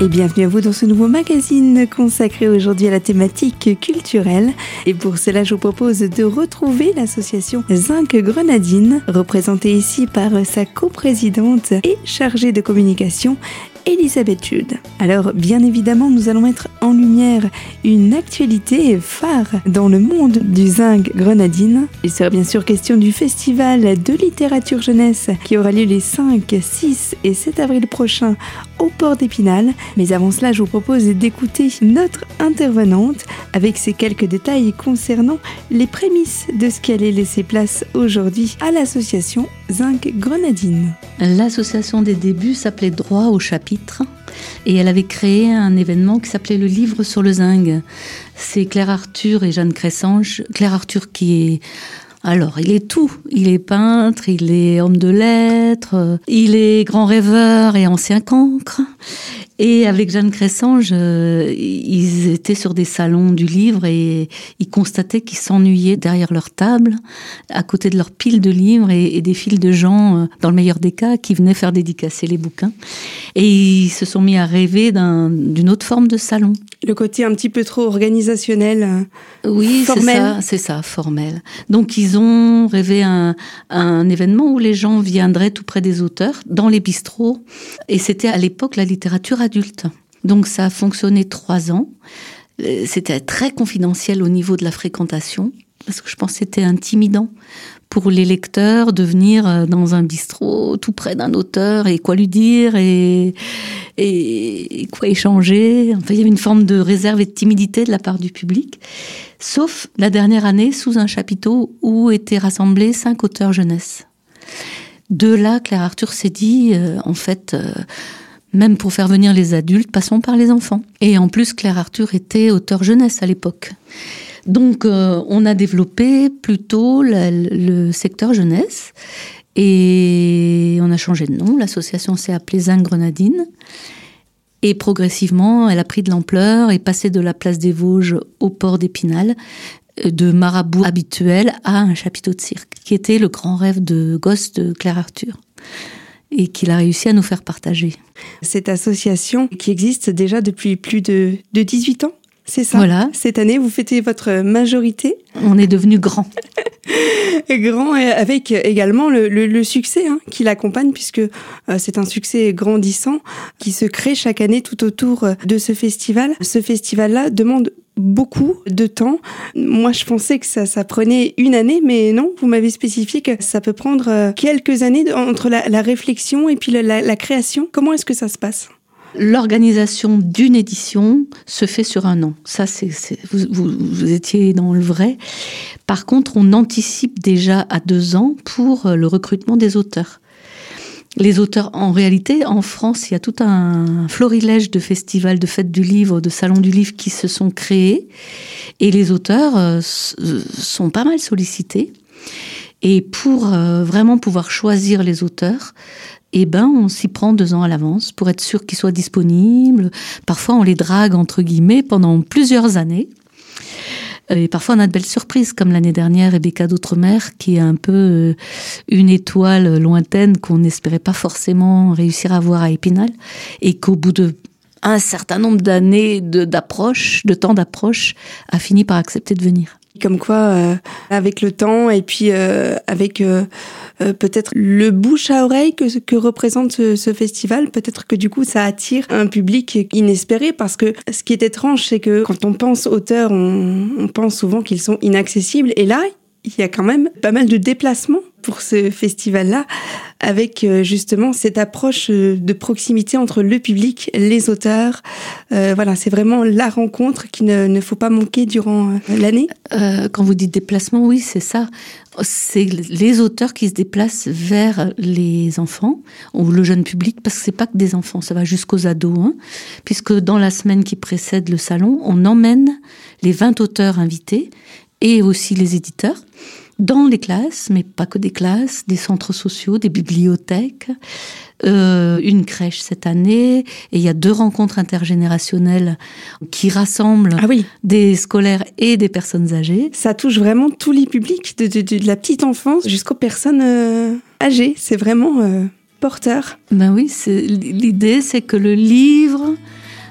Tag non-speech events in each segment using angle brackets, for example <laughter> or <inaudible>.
et bienvenue à vous dans ce nouveau magazine consacré aujourd'hui à la thématique culturelle. Et pour cela, je vous propose de retrouver l'association Zinc Grenadine, représentée ici par sa coprésidente et chargée de communication, Elisabeth Jude. Alors, bien évidemment, nous allons mettre en lumière une actualité phare dans le monde du zinc grenadine. Il sera bien sûr question du festival de littérature jeunesse qui aura lieu les 5, 6 et 7 avril prochains au port d'Épinal. Mais avant cela, je vous propose d'écouter notre intervenante avec ses quelques détails concernant les prémices de ce qui allait laisser place aujourd'hui à l'association Zinc Grenadine. L'association des débuts s'appelait Droit au chapitre et elle avait créé un événement qui s'appelait le livre sur le zinc. C'est Claire Arthur et Jeanne Cressange. Claire Arthur qui est alors, il est tout. Il est peintre, il est homme de lettres, il est grand rêveur et ancien cancre. Et avec Jeanne Cressange, euh, ils étaient sur des salons du livre et ils constataient qu'ils s'ennuyaient derrière leur table, à côté de leur pile de livres et, des files de gens, euh, dans le meilleur des cas, qui venaient faire dédicacer les bouquins. Et ils se sont mis à rêver d'une autre forme de salon. Le côté un petit peu trop organisationnel. Euh, oui, c'est ça, c'est ça, formel. Donc ils ont rêvé un, un événement où les gens viendraient tout près des auteurs, dans les bistrots. Et c'était à l'époque la littérature Donc ça a fonctionné trois ans. Euh, c'était très confidentiel au niveau de la fréquentation, parce que je pense que c'était intimidant pour les lecteurs de venir euh, dans un bistrot tout près d'un auteur et quoi lui dire et, et, quoi échanger. Enfin, il y avait une forme de réserve et de timidité de la part du public. Sauf la dernière année, sous un chapiteau où étaient rassemblés cinq auteurs jeunesse. De là, Claire Arthur s'est dit, euh, en fait, même pour faire venir les adultes, passons par les enfants. Et en plus, Claire Arthur était auteur jeunesse à l'époque. Donc, euh, on a développé plutôt le secteur jeunesse et on a changé de nom. L'association s'est appelée Zing Grenadine. Et progressivement, elle a pris de l'ampleur et passé de la place des Vosges au port d'Épinal, euh, de marabout habituel à un chapiteau de cirque, qui était le grand rêve de gosse de Claire Arthur et qu'il a réussi à nous faire partager. Cette association qui existe déjà depuis plus de, de 18 ans c'est ça? Voilà. Cette année, vous fêtez votre majorité? On est devenu grand. <laughs> grand avec également le, succès hein, qui l'accompagne puisque euh, c'est un succès grandissant qui se crée chaque année tout autour de ce festival. Ce festival-là demande beaucoup de temps. Moi, je pensais que ça, prenait une année, mais non, vous m'avez spécifié que ça peut prendre euh, quelques années entre la, réflexion et puis la, création. Comment est-ce que ça se passe? L'organisation d'une édition se fait sur un an. Ça, c'est, vous, vous, étiez dans le vrai. Par contre, on anticipe déjà à deux ans pour euh, le recrutement des auteurs les auteurs, en réalité, en France, il y a tout un florilège de festivals, de fêtes du livre, de salons du livre qui se sont créés. Et les auteurs euh, sont pas mal sollicités. Et pour euh, vraiment pouvoir choisir les auteurs, eh ben, on s'y prend deux ans à l'avance pour être sûr qu'ils soient disponibles. Parfois, on les drague, entre guillemets, pendant plusieurs années. Et parfois, on a de belles surprises, comme l'année dernière, Rebecca d'Outremer, qui est un peu euh, une étoile lointaine qu'on n'espérait pas forcément réussir à voir à Épinal, et qu'au bout de un certain nombre d'années d'approche, de, temps d'approche, a fini par accepter de venir. Comme quoi, euh, avec le temps et puis euh, avec euh, peut-être le bouche à oreille que, que représente ce, festival. Peut-être que du coup, ça attire un public inespéré parce que ce qui est étrange, c'est que quand on pense auteurs, on, on pense souvent qu'ils sont inaccessibles. Et là, il y a quand même pas mal de déplacements pour ce festival-là, avec euh, justement cette approche euh, de proximité entre le public, les auteurs. Euh, voilà, c'est vraiment la rencontre qu'il ne, faut pas manquer durant l'année. quand vous dites déplacement, oui, c'est ça. C'est les auteurs qui se déplacent vers les enfants ou le jeune public, parce que c'est pas que des enfants, ça va jusqu'aux ados, hein, puisque dans la semaine qui précède le salon, on emmène les 20 auteurs invités et aussi les éditeurs dans les classes, mais pas que des classes, des centres sociaux, des bibliothèques, euh, une crèche cette année, et il y a deux rencontres intergénérationnelles qui rassemblent ah oui. des scolaires et des personnes âgées. Ça touche vraiment tous les publics, de, de, de la petite enfance jusqu'aux personnes euh, âgées. C'est vraiment euh, porteur. Ben oui, l'idée c'est que le livre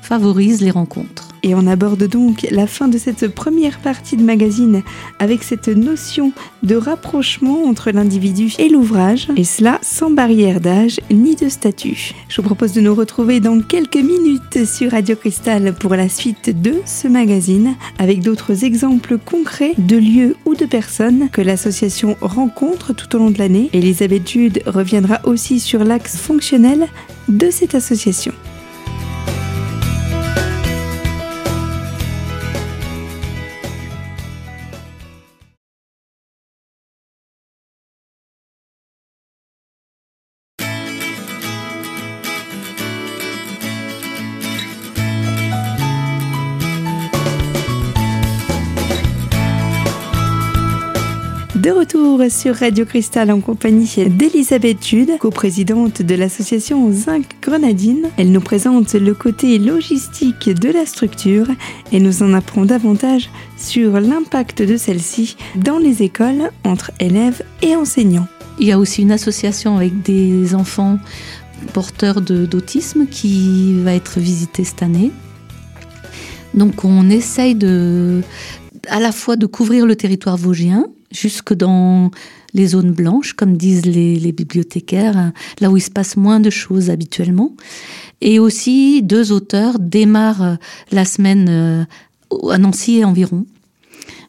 favorise les rencontres. Et on aborde donc la fin de cette première partie de magazine avec cette notion de rapprochement entre l'individu et l'ouvrage, et cela sans barrière d'âge ni de statut. Je vous propose de nous retrouver dans quelques minutes sur Radio Cristal pour la suite de ce magazine, avec d'autres exemples concrets de lieux ou de personnes que l'association rencontre tout au long de l'année. Elisabeth Jude reviendra aussi sur l'axe fonctionnel de cette association. De retour sur Radio Cristal en compagnie d'Elisabeth Jude, coprésidente de l'association Zinc Grenadine. Elle nous présente le côté logistique de la structure et nous en apprend davantage sur l'impact de celle-ci dans les écoles entre élèves et enseignants. Il y a aussi une association avec des enfants porteurs d'autisme qui va être visitée cette année. Donc on essaye de, à la fois de couvrir le territoire vosgien, jusque dans les zones blanches, comme disent les, bibliothécaires, là où il se passe moins de choses habituellement. Et aussi, deux auteurs démarrent euh, la semaine euh, à Nancy et environ.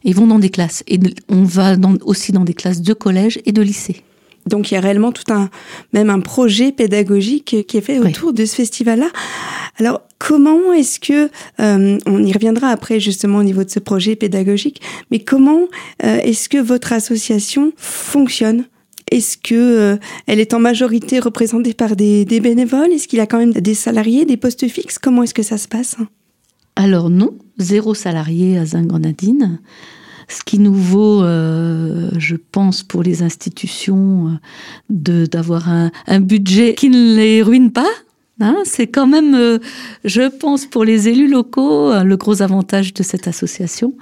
Ils vont dans des classes. Et on va aussi dans des classes de collège et de lycée. Donc il y a réellement tout un, même un projet pédagogique qui est fait autour de ce festival-là. Alors comment est-ce que, euh, on y reviendra après justement au niveau de ce projet pédagogique, mais comment euh, est-ce que votre association fonctionne? Est-ce que euh, elle est en majorité représentée par des, des bénévoles? Est-ce qu'il y a quand même des salariés, des postes fixes? Comment est-ce que ça se passe? Alors non, zéro salarié à Zingrenadine. Ce qui nous vaut, euh, je pense, pour les institutions, de d'avoir un, budget qui ne les ruine pas, Hein, c'est quand même, euh, je pense, pour les élus locaux, euh, le gros avantage de cette association.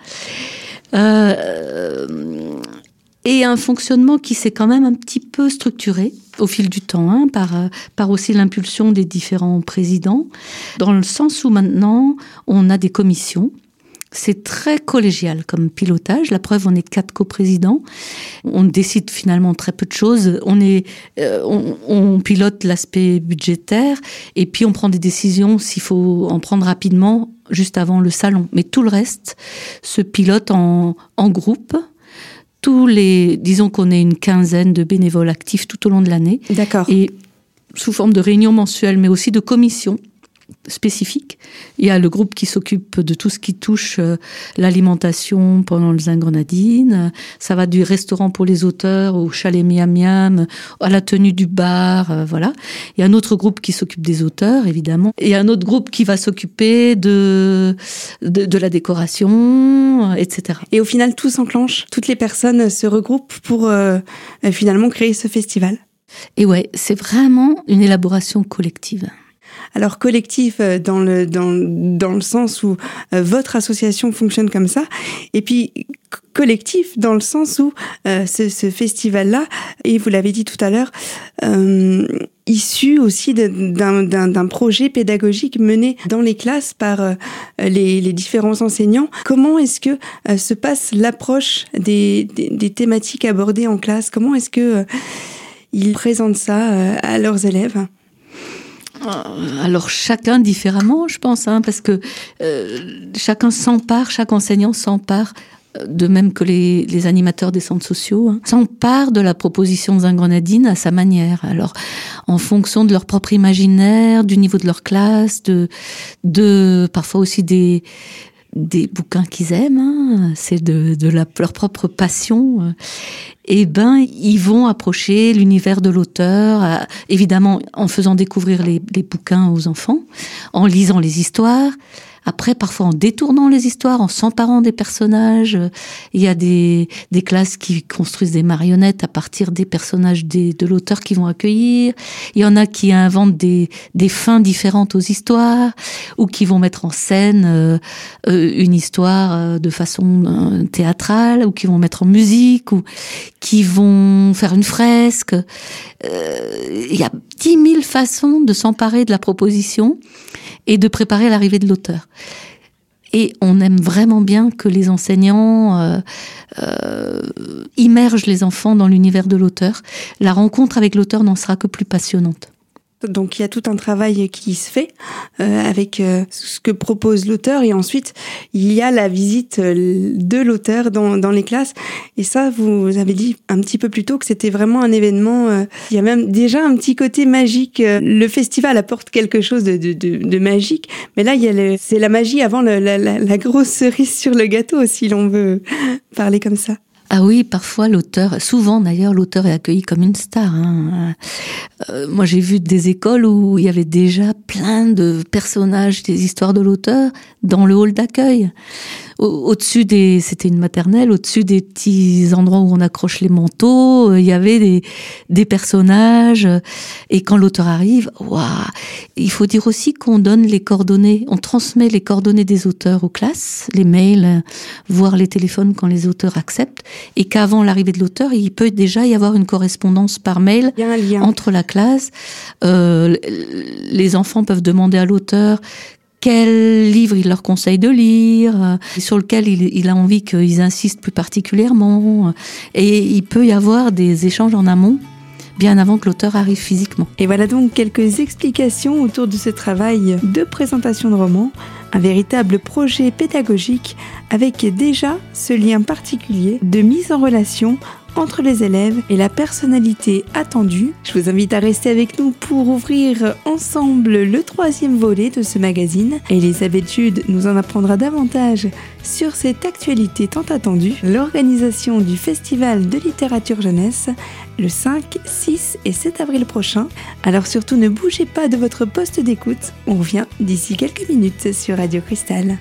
Euh, et un fonctionnement qui s'est quand même un petit peu structuré au fil du temps, hein, par, par aussi l'impulsion des différents présidents, dans le sens où maintenant on a des commissions c'est très collégial comme pilotage. La preuve, on est quatre coprésidents. On décide finalement très peu de choses. On est, euh, on, pilote l'aspect budgétaire et puis on prend des décisions s'il faut en prendre rapidement juste avant le salon. Mais tout le reste se pilote en, en groupe tous les, disons qu'on est une quinzaine de bénévoles actifs tout au long de l'année. D'accord. Et sous forme de réunions mensuelles, mais aussi de commissions spécifique. Il y a le groupe qui s'occupe de tout ce qui touche euh, l'alimentation pendant le Zingrenadine. Ça va du restaurant pour les auteurs au chalet miam miam, à la tenue du bar, euh, voilà. Il y a un autre groupe qui s'occupe des auteurs, évidemment. Et il y a un autre groupe qui va s'occuper de, de, la décoration, euh, etc. Et au final, tout s'enclenche. Toutes les personnes se regroupent pour finalement créer ce festival. Et ouais, c'est vraiment une élaboration collective. Alors collectif euh, dans le dans, dans le sens où euh, votre association fonctionne comme ça, et puis collectif dans le sens où euh, ce, ce festival-là, et vous l'avez dit tout à l'heure, euh, issu aussi d'un projet pédagogique mené dans les classes par les, les, différents enseignants. Comment est-ce que se passe l'approche des, des, des, thématiques abordées en classe? Comment est-ce que ils présentent ça à leurs élèves? euh, alors chacun différemment, je pense, hein, parce que euh, chacun s'empare, chaque enseignant s'empare euh, de même que les, animateurs des centres sociaux, hein, s'empare de la proposition Zingrenadine à sa manière. Alors, en fonction de leur propre imaginaire, du niveau de leur classe, de, de parfois aussi des, des bouquins qu'ils aiment, hein, c'est de, de leur propre passion. Eh ben, ils vont approcher l'univers de l'auteur, euh, évidemment en faisant découvrir les, les, bouquins aux enfants, en lisant les histoires, après, parfois en détournant les histoires, en s'emparant des personnages. Il y a des, des classes qui construisent des marionnettes à partir des personnages des, de l'auteur qui vont accueillir. Il y en a qui inventent des, des fins différentes aux histoires ou qui vont mettre en scène euh, euh, une histoire euh, de façon théâtrale ou qui vont mettre en musique ou qui vont faire une fresque. il y a dix mille façons de s'emparer de la proposition et de préparer l'arrivée de l'auteur. Et on aime vraiment bien que les enseignants euh, euh, immergent les enfants dans l'univers de l'auteur. La rencontre avec l'auteur n'en sera que plus passionnante. Donc il y a tout un travail qui se fait euh, avec euh, ce que propose l'auteur. Et ensuite il y a la visite euh, de l'auteur dans, dans les classes. Et ça vous avez dit un petit peu plus tôt que c'était vraiment un événement euh, il y a même déjà un petit côté magique le festival apporte quelque chose de, de, de, de magique. Mais là c'est la magie avant la, la, la grosse cerise sur le gâteau si l'on veut parler comme ça. Ah oui, parfois l'auteur, souvent d'ailleurs, l'auteur est accueilli comme une star. Hein. Euh, moi, j'ai vu des écoles où il y avait déjà plein de personnages des histoires de l'auteur dans le hall d'accueil au-dessus des, c'était une maternelle, au-dessus des petits endroits où on accroche les manteaux, euh, il y avait des, des personnages. Et quand l'auteur arrive, waouh Il faut dire aussi qu'on donne les coordonnées, on transmet les coordonnées des auteurs aux classes, les mails, voire les téléphones quand les auteurs acceptent, et qu'avant l'arrivée de l'auteur, il peut déjà y avoir une correspondance par mail entre la classe. Euh, les enfants peuvent demander à l'auteur quel livre il leur conseille de lire, euh, sur lequel il, a envie qu'ils insistent plus particulièrement. Et il peut y avoir des échanges en amont bien avant que l'auteur arrive physiquement. Et voilà donc quelques explications autour de ce travail de présentation de romans, un véritable projet pédagogique avec déjà ce lien particulier de mise en relation entre les élèves et la personnalité attendue. Je vous invite à rester avec nous pour ouvrir ensemble le troisième volet de ce magazine. Elisabeth Jude nous en apprendra davantage sur cette actualité tant attendue, l'organisation du Festival de littérature jeunesse le 5, 6 et 7 avril prochain. Alors surtout ne bougez pas de votre poste d'écoute, on revient d'ici quelques minutes sur Radio Cristal.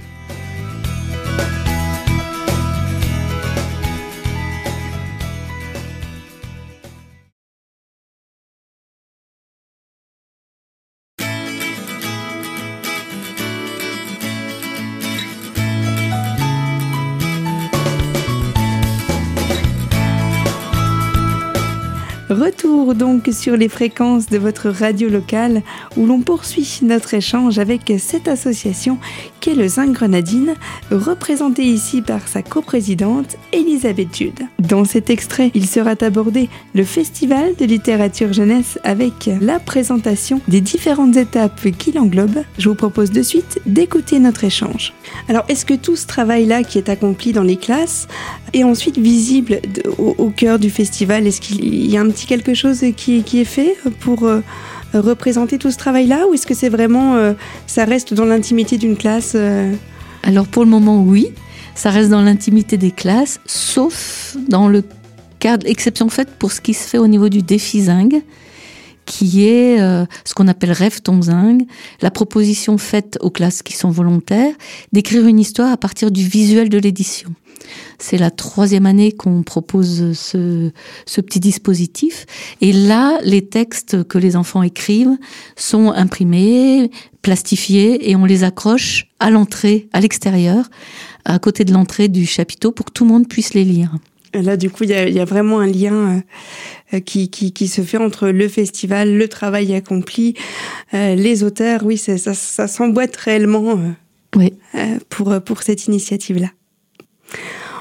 Retour donc sur les fréquences de votre radio locale où l'on poursuit notre échange avec cette association qu'est le Zinc Grenadine, représentée ici par sa coprésidente Elisabeth Jude. Dans cet extrait, il sera abordé le festival de littérature jeunesse avec la présentation des différentes étapes qui l'englobent. Je vous propose de suite d'écouter notre échange. Alors, est-ce que tout ce travail-là qui est accompli dans les classes est ensuite visible au, cœur du festival Est-ce qu'il y a un petit quelque chose qui, est fait pour euh, représenter tout ce travail-là ou est-ce que c'est vraiment, euh, ça reste dans l'intimité d'une classe euh Alors pour le moment, oui, ça reste dans l'intimité des classes, sauf dans le cadre, exception faite pour ce qui se fait au niveau du défi Zing, qui est ce qu'on appelle Rêve ton Zing, la proposition faite aux classes qui sont volontaires d'écrire une histoire à partir du visuel de l'édition. C'est la troisième année qu'on propose ce, ce, petit dispositif. Et là, les textes que les enfants écrivent sont imprimés, plastifiés, et on les accroche à l'entrée, à l'extérieur, à côté de l'entrée du chapiteau, pour que tout le monde puisse les lire. Là, du coup, il y, y a, vraiment un lien euh, qui, qui, qui, se fait entre le festival, le travail accompli, euh, les auteurs. Oui, ça, ça s'emboîte réellement euh, oui. Euh, pour, pour cette initiative-là.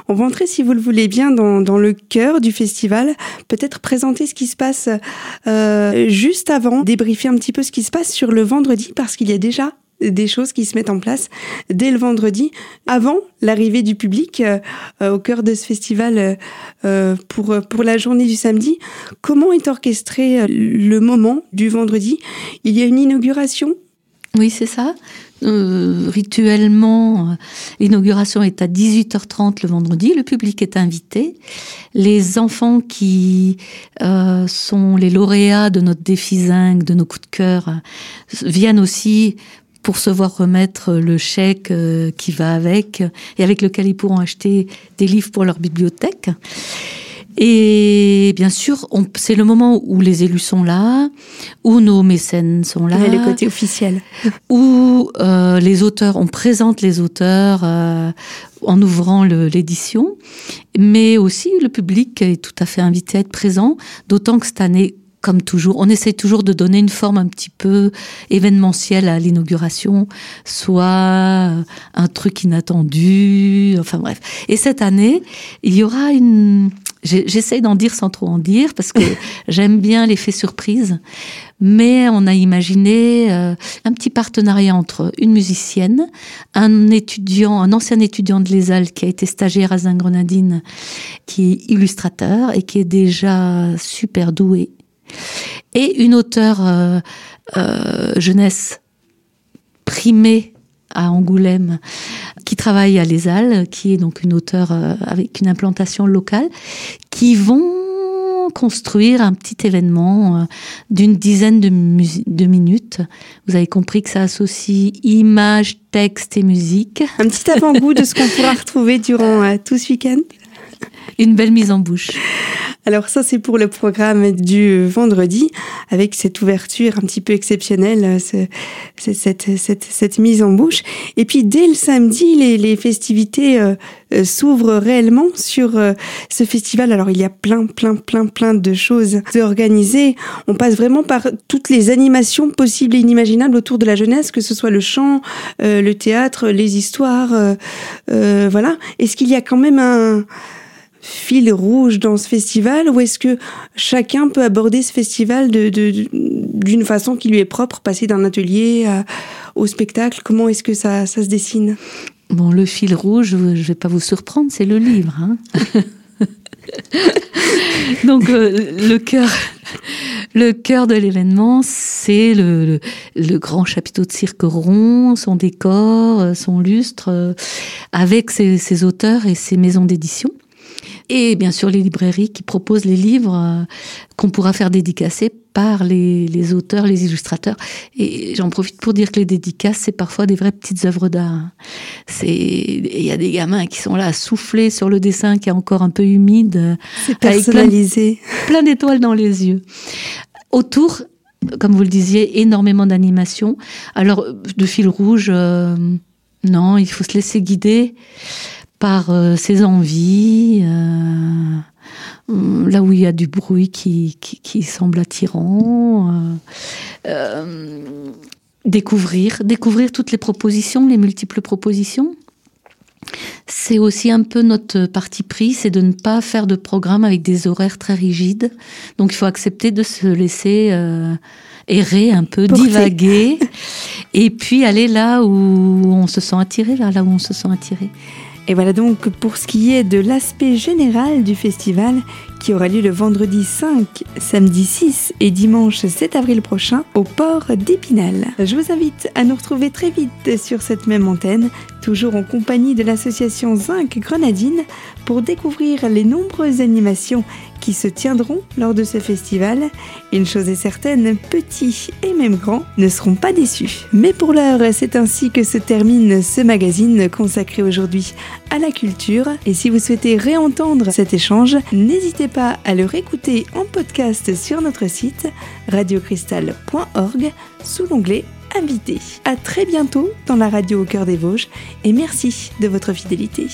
On va entrer, si vous le voulez bien, dans, dans le cœur du festival. Peut-être présenter ce qui se passe euh, juste avant, débriefer un petit peu ce qui se passe sur le vendredi, parce qu'il y a déjà des choses qui se mettent en place dès le vendredi, avant l'arrivée du public euh, au cœur de ce festival euh, pour, pour la journée du samedi. Comment est orchestré le moment du vendredi? Il y a une inauguration? Oui, c'est ça. Euh, rituellement, l'inauguration est à 18h30 le vendredi. Le public est invité. Les enfants qui euh, sont les lauréats de notre défi Zinc, de nos coups de cœur, viennent aussi pour se voir remettre le chèque euh, qui va avec et avec lequel ils pourront acheter des livres pour leur bibliothèque. Et bien sûr, c'est le moment où les élus sont là, où nos mécènes sont là. le côté officiel. Où euh, les auteurs, on présente les auteurs euh, en ouvrant l'édition, mais aussi le public est tout à fait invité à être présent, d'autant que cette année, comme toujours, on essaie toujours de donner une forme un petit peu événementielle à l'inauguration, soit un truc inattendu, enfin bref. Et cette année, il y aura une... J'essaie d'en dire sans trop en dire, parce que <laughs> j'aime bien l'effet surprise, mais on a imaginé euh, un petit partenariat entre une musicienne, un étudiant, un ancien étudiant de l'ESAL qui a été stagiaire à Zingrenadine, qui est illustrateur et qui est déjà super doué, et une auteure euh, euh, jeunesse primée à Angoulême, qui travaille à l'ESAL, qui est donc une auteure euh, avec une implantation locale, qui vont construire un petit événement d'une dizaine de, de, minutes. Vous avez compris que ça associe images, texte et musique. Un petit avant-goût de ce qu'on pourra <laughs> retrouver durant tout ce week-end une belle mise en bouche. Alors ça, c'est pour le programme du vendredi, avec cette ouverture un petit peu exceptionnelle, cette, cette, mise en bouche. Et puis dès le samedi, les, festivités euh, euh, s'ouvrent réellement sur euh, ce festival. Alors il y a plein, plein, plein, plein de choses à organiser. On passe vraiment par toutes les animations possibles et inimaginables autour de la jeunesse, que ce soit le chant, le théâtre, les histoires. voilà. Est-ce qu'il y a quand même un fil rouge dans ce festival ou est-ce que chacun peut aborder ce festival de, d'une façon qui lui est propre, passer d'un atelier au spectacle? Comment est-ce que ça, ça se dessine? Bon, le fil rouge, je ne vais pas vous surprendre, c'est le livre. Hein. <laughs> Donc euh, le cœur, le de l'événement, c'est le, le, grand chapiteau de cirque rond, son décor, euh, son lustre, euh, avec ses auteurs et ses maisons d'édition et bien sûr les librairies qui proposent les livres euh, qu'on pourra faire dédicacer par les, auteurs, les illustrateurs. Et j'en profite pour dire que les dédicaces, c'est parfois des vraies petites œuvres d'art. C'est, il y a des gamins qui sont là à souffler sur le dessin qui est encore un peu humide. C'est personnalisé. plein, d'étoiles dans les yeux. Autour, comme vous le disiez, énormément d'animation. Alors, de fil rouge, euh, non, il faut se laisser guider par euh, ses envies, euh, là où il y a du bruit qui, qui, semble attirant. Euh, découvrir, découvrir toutes les propositions, les multiples propositions. C'est aussi un peu notre parti pris, c'est de ne pas faire de programme avec des horaires très rigides. Donc il faut accepter de se laisser errer un peu, divaguer, <laughs> et puis aller là où on se sent attiré, vers là où on se sent attiré. Et voilà donc pour ce qui est de l'aspect général du festival qui aura lieu le vendredi 5, samedi 6 et dimanche 7 avril prochain au port d'Épinal. Je vous invite à nous retrouver très vite sur cette même antenne, toujours en compagnie de l'association Zinc Grenadine, pour découvrir les nombreuses animations qui se tiendront lors de ce festival. Une chose est certaine, petits et même grands ne seront pas déçus. Mais pour l'heure, c'est ainsi que se termine ce magazine consacré aujourd'hui à la culture. Et si vous souhaitez réentendre cet échange, n'hésitez pas à le réécouter en podcast sur notre site radiocristal.org sous l'onglet Invité. À très bientôt dans la radio au cœur des Vosges et merci de votre fidélité.